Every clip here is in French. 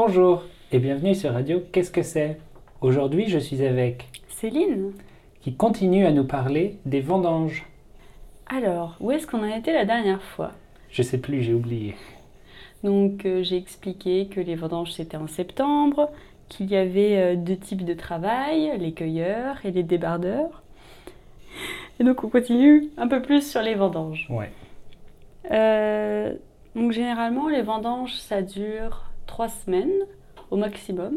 Bonjour et bienvenue sur Radio Qu'est-ce que c'est? Aujourd'hui, je suis avec Céline, qui continue à nous parler des vendanges. alors, où est-ce qu'on en était la dernière fois? Je sais plus, j'ai oublié. Donc, euh, j'ai expliqué que les vendanges c'était en septembre, qu'il y avait euh, deux types de travail, les cueilleurs et les débardeurs. Et donc, on continue un peu plus sur les vendanges. Ouais. Euh, donc, généralement, les vendanges ça dure trois semaines au maximum.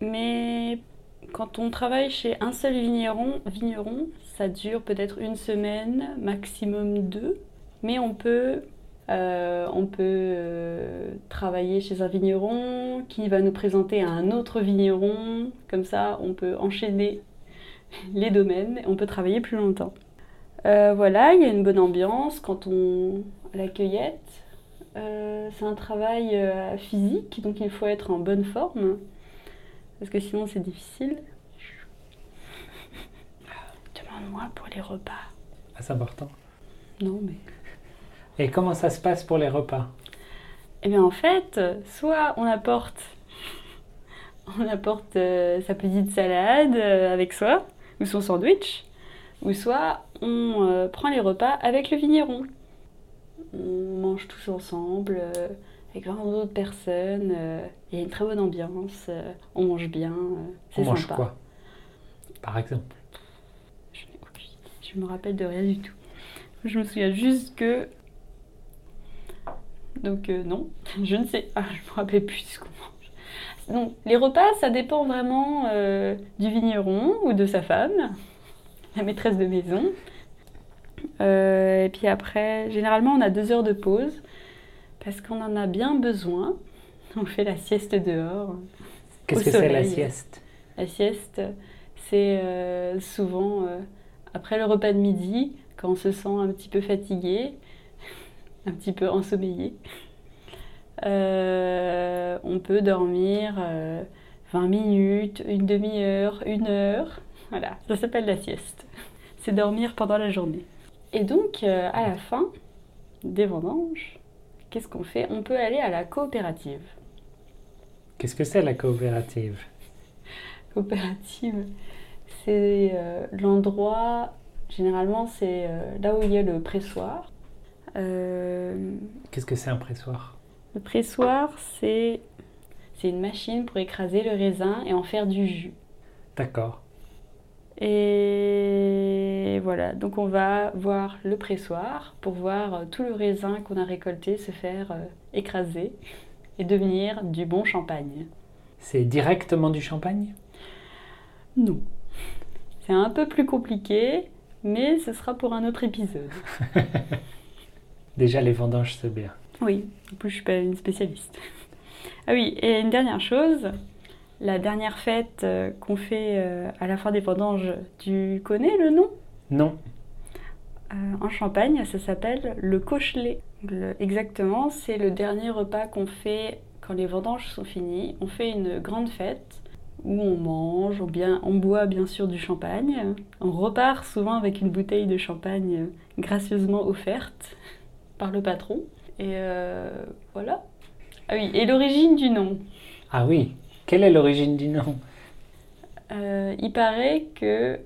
Mais quand on travaille chez un seul vigneron, vigneron ça dure peut-être une semaine, maximum deux. Mais on peut, euh, on peut euh, travailler chez un vigneron qui va nous présenter à un autre vigneron. Comme ça, on peut enchaîner les domaines on peut travailler plus longtemps. Euh, voilà, il y a une bonne ambiance quand on la cueillette. Euh, c'est un travail euh, physique, donc il faut être en bonne forme, parce que sinon c'est difficile. Demande-moi pour les repas. Ah, c'est important. Non, mais. Et comment ça se passe pour les repas? Eh bien, en fait, soit on apporte, on apporte euh, sa petite salade euh, avec soi, ou son sandwich, ou soit on euh, prend les repas avec le vigneron. On mange tous ensemble, euh, avec 20 autres personnes, euh, il y a une très bonne ambiance, euh, on mange bien, euh, On mange quoi? Par exemple. Je me rappelle de rien du tout. Je me souviens juste que. Donc, euh, non, je ne sais. Ah, je me rappelle plus ce qu'on mange. Donc, les repas, ça dépend vraiment euh, du vigneron ou de sa femme, la maîtresse de maison. Euh, et puis après, généralement, on a deux heures de pause parce qu'on en a bien besoin. On fait la sieste dehors. Qu'est-ce que c'est la sieste? La sieste, c'est euh, souvent euh, après le repas de midi, quand on se sent un petit peu fatigué, un petit peu ensommeillé. Euh, on peut dormir euh, 20 minutes, une demi-heure, une heure. Voilà, ça s'appelle la sieste. C'est dormir pendant la journée. Et donc, euh, à la fin des vendanges, qu'est-ce qu'on fait? On peut aller à la coopérative. Qu'est-ce que c'est la coopérative? Coopérative, c'est euh, l'endroit, généralement c'est euh, là où il y a le pressoir. Qu'est-ce que c'est un pressoir? le pressoir, c'est c'est une machine pour écraser le raisin et en faire du jus. D'accord. Et voilà, donc on va voir le pressoir pour voir euh, tout le raisin qu'on a récolté se faire euh, écraser et devenir du bon champagne. C'est directement du champagne? Non. C'est un peu plus compliqué, mais ce sera pour un autre épisode. Déjà, les vendanges, c'est bien. Oui, en plus je suis pas une spécialiste. Ah oui, et une dernière chose, la dernière fête euh, qu'on fait à la fin des vendanges, tu connais le nom? Non. Euh, En Champagne, ça s'appelle le cochelet. Le- exactement, c'est le dernier repas qu'on fait quand les vendanges sont finies. On fait une grande fête où on mange, on, bien, on boit bien sûr du champagne. On repart souvent avec une bouteille de champagne gracieusement offerte par le patron. Et euh, voilà. Ah oui, et l'origine du nom. Ah oui. Quelle est l'origine du nom? Euh, il paraît que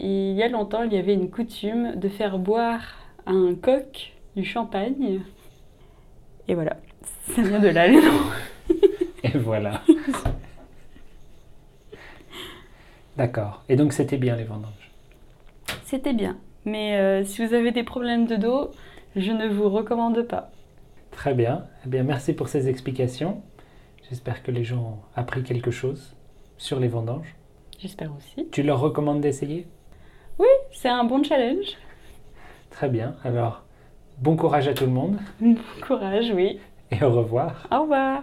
il y a longtemps, il y avait une coutume de faire boire à un coq du champagne. Et voilà, ça vient de là le nom. Et voilà. D'accord. Et donc, c'était bien les vendanges? C'était bien. Mais euh, si vous avez des problèmes de dos, je ne vous recommande pas. Très bien. Eh bien, merci pour ces explications. J'espère que les gens ont appris quelque chose sur les vendanges. J'espère aussi. Tu leur recommandes d'essayer? Oui, c'est un bon challenge. Très bien. Alors, bon courage à tout le monde Bon courage, oui. et au revoir. Au revoir.